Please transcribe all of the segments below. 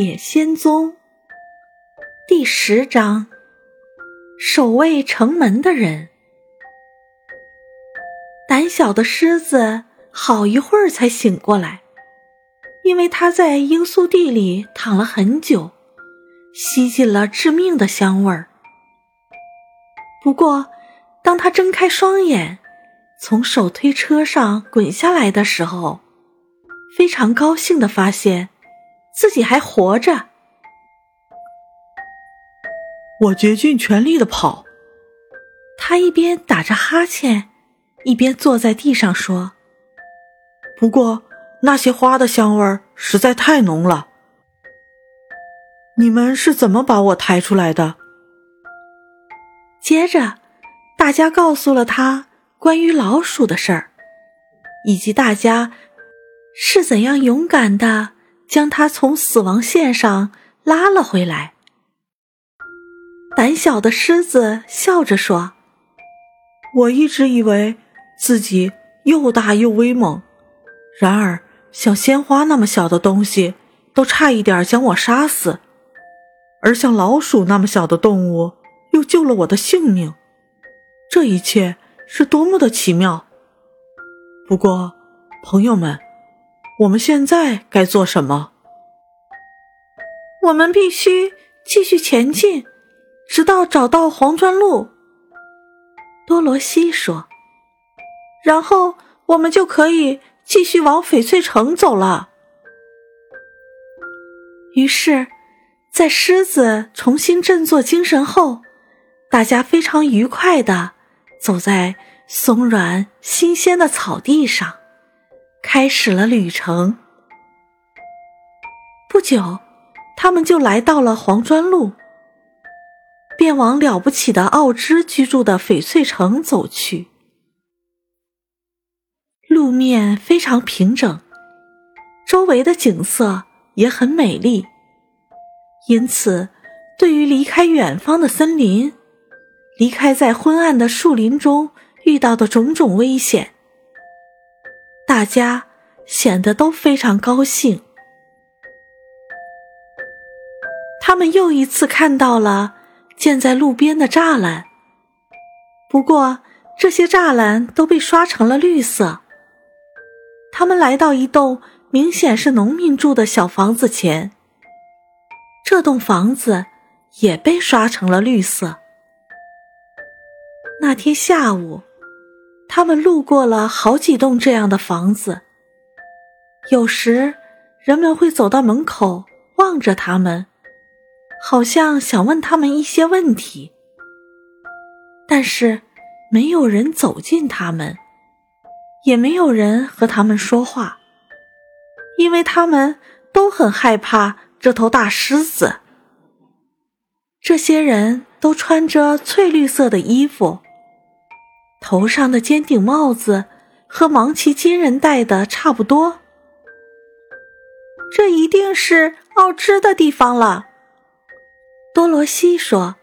野仙踪第十章：守卫城门的人。胆小的狮子好一会儿才醒过来，因为他在罂粟地里躺了很久，吸进了致命的香味儿。不过，当他睁开双眼，从手推车上滚下来的时候，非常高兴的发现。自己还活着，我竭尽全力的跑。他一边打着哈欠，一边坐在地上说：“不过那些花的香味实在太浓了。你们是怎么把我抬出来的？”接着，大家告诉了他关于老鼠的事儿，以及大家是怎样勇敢的。将他从死亡线上拉了回来。胆小的狮子笑着说：“我一直以为自己又大又威猛，然而像鲜花那么小的东西都差一点将我杀死，而像老鼠那么小的动物又救了我的性命。这一切是多么的奇妙！不过，朋友们。”我们现在该做什么？我们必须继续前进，直到找到黄砖路。多罗西说：“然后我们就可以继续往翡翠城走了。”于是，在狮子重新振作精神后，大家非常愉快的走在松软新鲜的草地上。开始了旅程。不久，他们就来到了黄砖路，便往了不起的奥芝居住的翡翠城走去。路面非常平整，周围的景色也很美丽，因此，对于离开远方的森林，离开在昏暗的树林中遇到的种种危险。大家显得都非常高兴。他们又一次看到了建在路边的栅栏，不过这些栅栏都被刷成了绿色。他们来到一栋明显是农民住的小房子前，这栋房子也被刷成了绿色。那天下午。他们路过了好几栋这样的房子，有时人们会走到门口望着他们，好像想问他们一些问题，但是没有人走近他们，也没有人和他们说话，因为他们都很害怕这头大狮子。这些人都穿着翠绿色的衣服。头上的尖顶帽子和芒奇金人戴的差不多，这一定是奥芝的地方了。多罗西说：“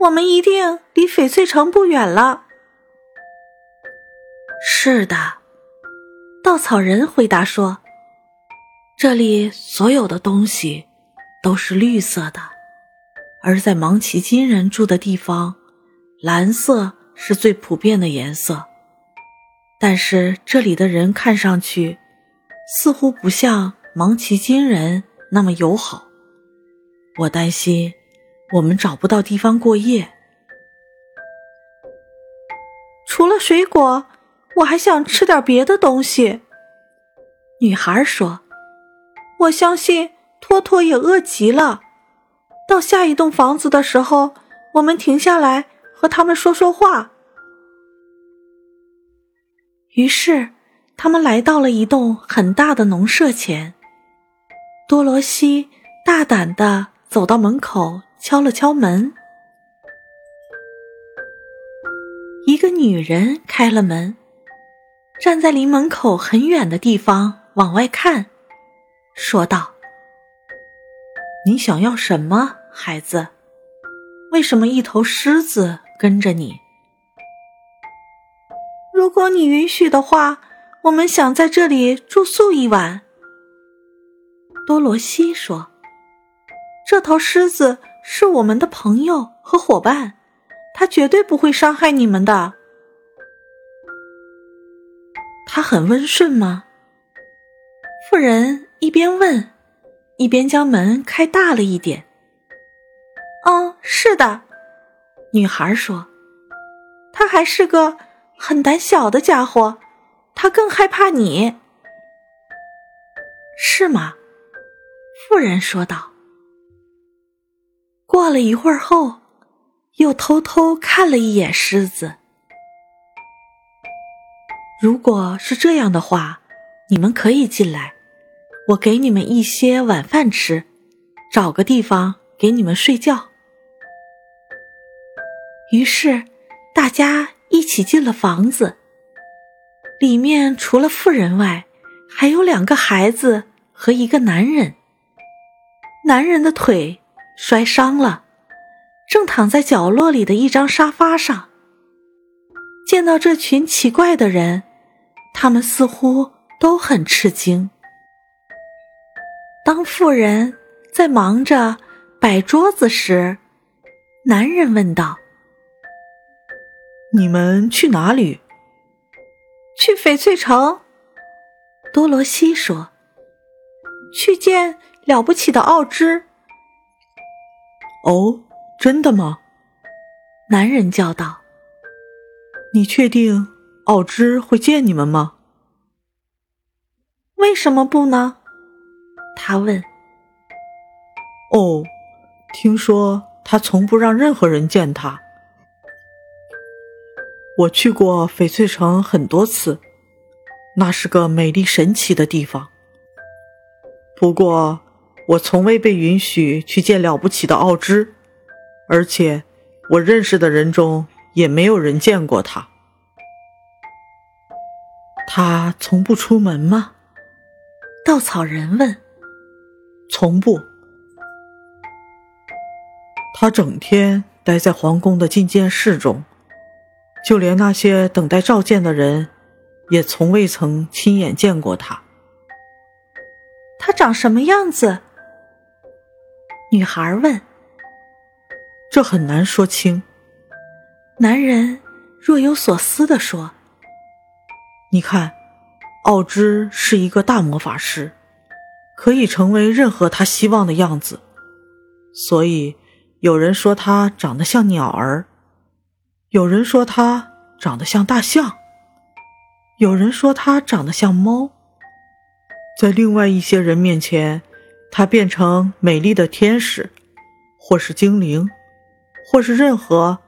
我们一定离翡翠城不远了。”是的，稻草人回答说：“这里所有的东西都是绿色的，而在芒奇金人住的地方，蓝色。”是最普遍的颜色，但是这里的人看上去似乎不像芒奇金人那么友好。我担心我们找不到地方过夜。除了水果，我还想吃点别的东西。女孩说：“我相信托托也饿极了。到下一栋房子的时候，我们停下来。”和他们说说话。于是，他们来到了一栋很大的农舍前。多罗西大胆的走到门口，敲了敲门。一个女人开了门，站在离门口很远的地方往外看，说道：“你想要什么，孩子？为什么一头狮子？”跟着你，如果你允许的话，我们想在这里住宿一晚。多罗西说：“这头狮子是我们的朋友和伙伴，它绝对不会伤害你们的。它很温顺吗？妇人一边问，一边将门开大了一点。嗯，是的，女孩说。他还是个很胆小的家伙，他更害怕你，是吗？妇人说道。过了一会儿后，又偷偷看了一眼狮子。如果是这样的话，你们可以进来，我给你们一些晚饭吃，找个地方给你们睡觉。于是。大家一起进了房子，里面除了妇人外，还有两个孩子和一个男人。男人的腿摔伤了，正躺在角落里的一张沙发上。见到这群奇怪的人，他们似乎都很吃惊。当妇人在忙着摆桌子时，男人问道。你们去哪里？去翡翠城。多罗西说：“去见了不起的奥芝。”哦，真的吗？男人叫道：“你确定奥芝会见你们吗？”为什么不呢？他问。“哦，听说他从不让任何人见他。”我去过翡翠城很多次，那是个美丽神奇的地方。不过，我从未被允许去见了不起的奥芝，而且我认识的人中也没有人见过他。他从不出门吗？稻草人问。从不。他整天待在皇宫的觐见室中。就连那些等待召见的人，也从未曾亲眼见过他。他长什么样子？女孩问。这很难说清。男人若有所思地说：“你看，奥芝是一个大魔法师，可以成为任何他希望的样子。所以有人说他长得像鸟儿。”有人说他长得像大象，有人说他长得像猫。在另外一些人面前，他变成美丽的天使，或是精灵，或是任何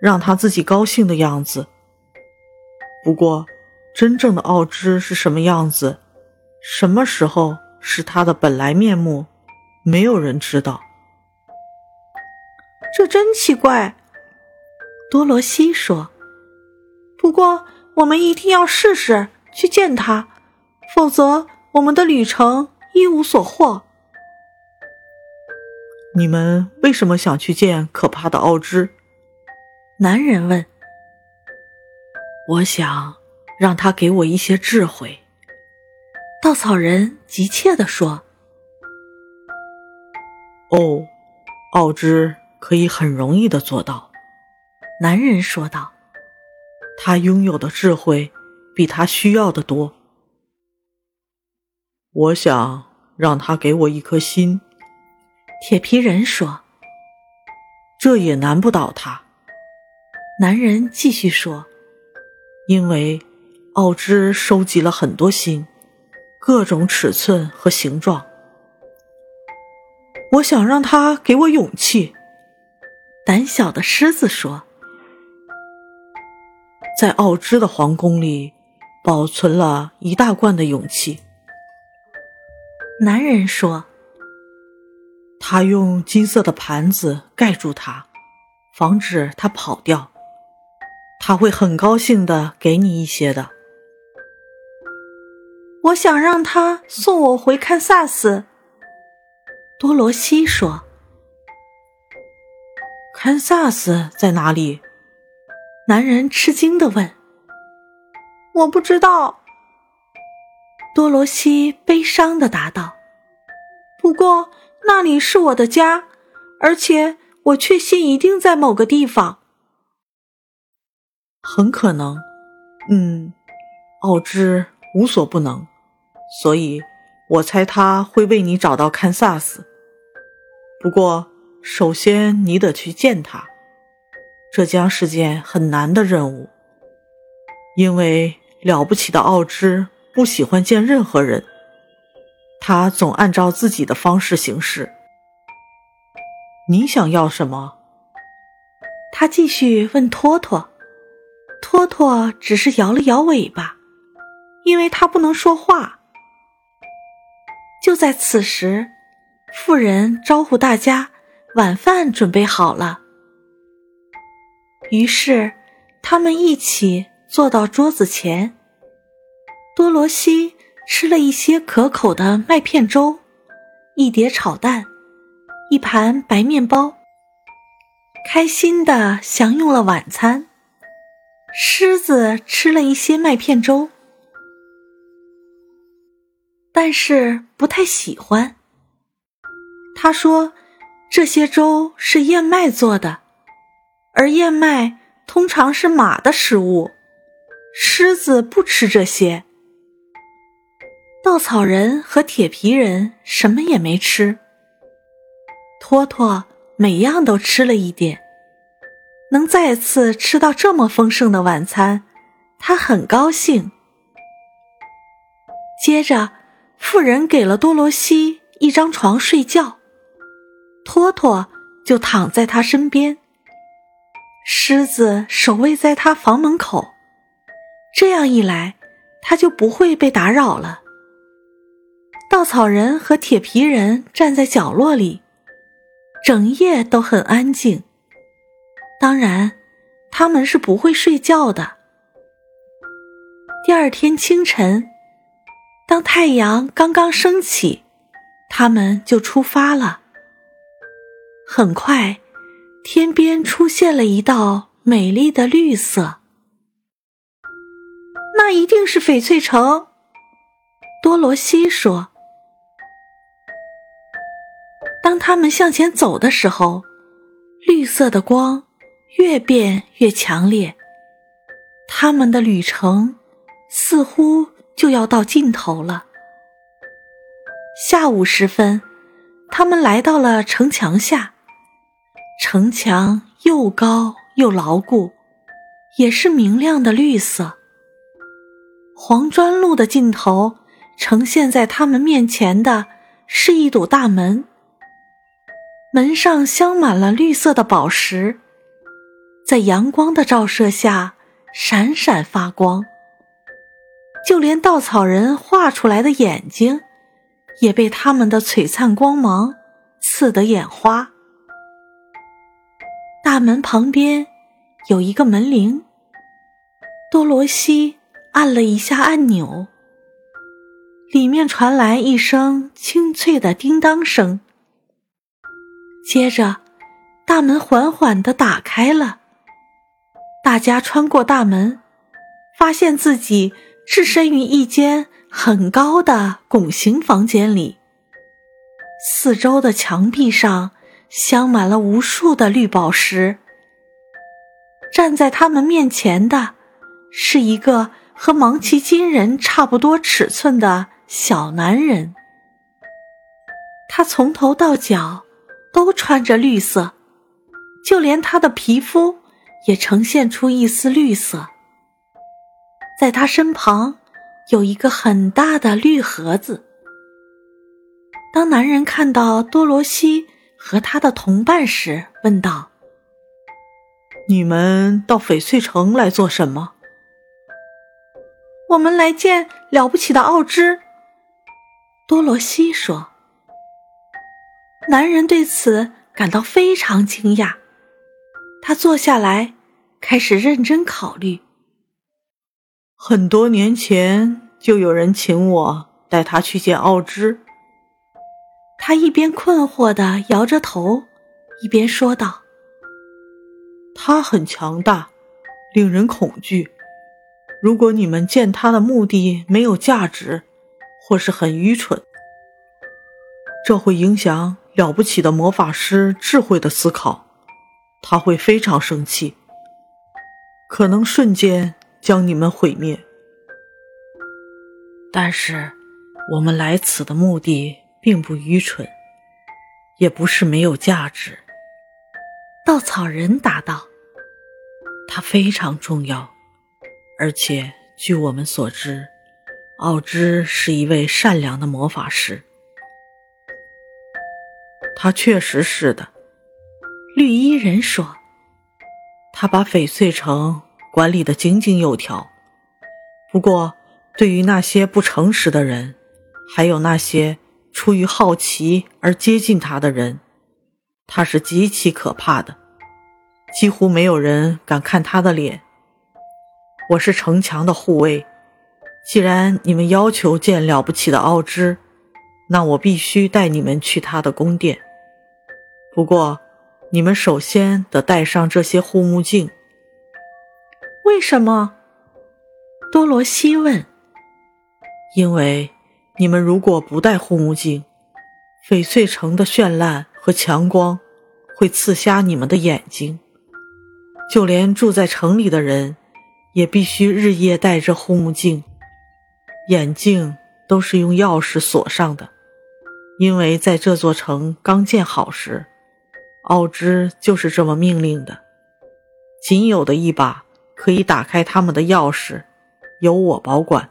让他自己高兴的样子。不过，真正的奥芝是什么样子，什么时候是他的本来面目，没有人知道。这真奇怪。多罗西说：“不过，我们一定要试试去见他，否则我们的旅程一无所获。”你们为什么想去见可怕的奥芝？男人问。“我想让他给我一些智慧。”稻草人急切地说。“哦，奥芝可以很容易的做到。”男人说道：“他拥有的智慧比他需要的多。我想让他给我一颗心。”铁皮人说：“这也难不倒他。”男人继续说：“因为奥芝收集了很多心，各种尺寸和形状。我想让他给我勇气。”胆小的狮子说。在奥芝的皇宫里，保存了一大罐的勇气。男人说：“他用金色的盘子盖住它，防止它跑掉。他会很高兴的给你一些的。”我想让他送我回堪萨斯。多罗西说：“堪萨斯在哪里？”男人吃惊的问：“我不知道。”多罗西悲伤的答道：“不过那里是我的家，而且我确信一定在某个地方。很可能，嗯，奥芝无所不能，所以我猜他会为你找到堪萨斯。不过，首先你得去见他，这将是件很难的任务，因为了不起的奥芝不喜欢见任何人。他总按照自己的方式行事。你想要什么？他继续问托托。托托只是摇了摇尾巴，因为他不能说话。就在此时，妇人招呼大家，晚饭准备好了。于是，他们一起坐到桌子前。多罗西。吃了一些可口的麦片粥，一碟炒蛋，一盘白面包，开心的享用了晚餐。狮子吃了一些麦片粥，但是不太喜欢。他说：“这些粥是燕麦做的，而燕麦通常是马的食物，狮子不吃这些。”稻草人和铁皮人什么也没吃，托托每样都吃了一点，能再次吃到这么丰盛的晚餐，他很高兴。接着，富人给了多罗西一张床睡觉，托托就躺在他身边，狮子守卫在他房门口，这样一来，他就不会被打扰了。稻草人和铁皮人站在角落里，整夜都很安静。当然，他们是不会睡觉的。第二天清晨，当太阳刚刚升起，他们就出发了。很快，天边出现了一道美丽的绿色，那一定是翡翠城。多罗西说。当他们向前走的时候，绿色的光越变越强烈。他们的旅程似乎就要到尽头了。下午时分，他们来到了城墙下。城墙又高又牢固，也是明亮的绿色。黄砖路的尽头，呈现在他们面前的是一堵大门。门上镶满了绿色的宝石，在阳光的照射下闪闪发光。就连稻草人画出来的眼睛，也被他们的璀璨光芒刺得眼花。大门旁边有一个门铃，多罗西按了一下按钮，里面传来一声清脆的叮当声。接着，大门缓缓地打开了。大家穿过大门，发现自己置身于一间很高的拱形房间里。四周的墙壁上镶满了无数的绿宝石。站在他们面前的，是一个和芒奇金人差不多尺寸的小男人。他从头到脚。都穿着绿色，就连他的皮肤也呈现出一丝绿色。在他身旁有一个很大的绿盒子。当男人看到多罗西和他的同伴时，问道：“你们到翡翠城来做什么？”“我们来见了不起的奥芝。”多罗西说。男人对此感到非常惊讶，他坐下来，开始认真考虑。很多年前就有人请我带他去见奥芝。他一边困惑的摇着头，一边说道：“他很强大，令人恐惧。如果你们见他的目的没有价值，或是很愚蠢，这会影响。”了不起的魔法师智慧的思考，他会非常生气，可能瞬间将你们毁灭。但是，我们来此的目的并不愚蠢，也不是没有价值。稻草人答道：“它非常重要，而且据我们所知，奥芝是一位善良的魔法师。他确实是的。”绿衣人说：“他把翡翠城管理得井井有条。不过。”对于那些不诚实的人，还有那些出于好奇而接近他的人，他是极其可怕的，几乎没有人敢看他的脸。我是城墙的护卫，既然你们要求见了不起的奥芝，那我必须带你们去他的宫殿。不过，你们首先得戴上这些护目镜。为什么？多罗西问。因为你们如果不戴护目镜，翡翠城的绚烂和强光会刺瞎你们的眼睛。就连住在城里的人，也必须日夜戴着护目镜。眼镜都是用钥匙锁上的，因为在这座城刚建好时，奥芝就是这么命令的。仅有的一把可以打开他们的钥匙，由我保管。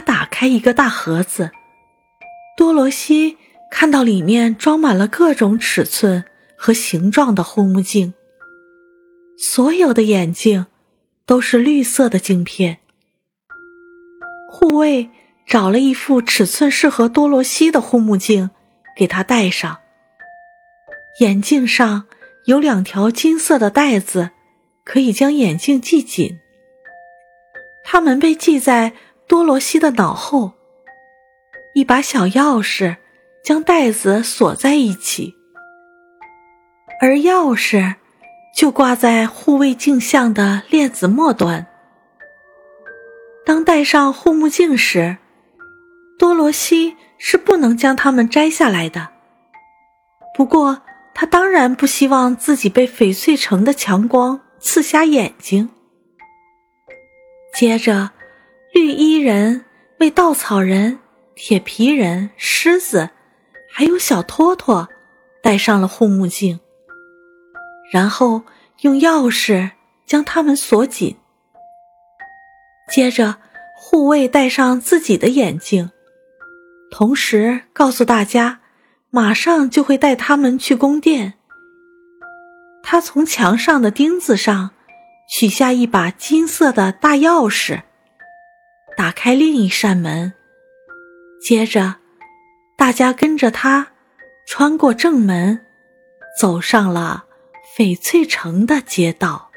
打开一个大盒子，多罗西看到里面装满了各种尺寸和形状的护目镜。所有的眼镜都是绿色的镜片。护卫找了一副尺寸适合多罗西的护目镜给他戴上。眼镜上有两条金色的带子，可以将眼镜系紧。它们被系在。多罗西的脑后，一把小钥匙将袋子锁在一起，而钥匙就挂在护卫镜像的链子末端。当戴上护目镜时，多罗西是不能将它们摘下来的。不过，他当然不希望自己被翡翠城的强光刺瞎眼睛。接着。绿衣人为稻草人、铁皮人、狮子，还有小托托戴上了护目镜，然后用钥匙将他们锁紧。接着，护卫戴上自己的眼镜，同时告诉大家，马上就会带他们去宫殿。他从墙上的钉子上取下一把金色的大钥匙。打开另一扇门，接着，大家跟着他穿过正门，走上了翡翠城的街道。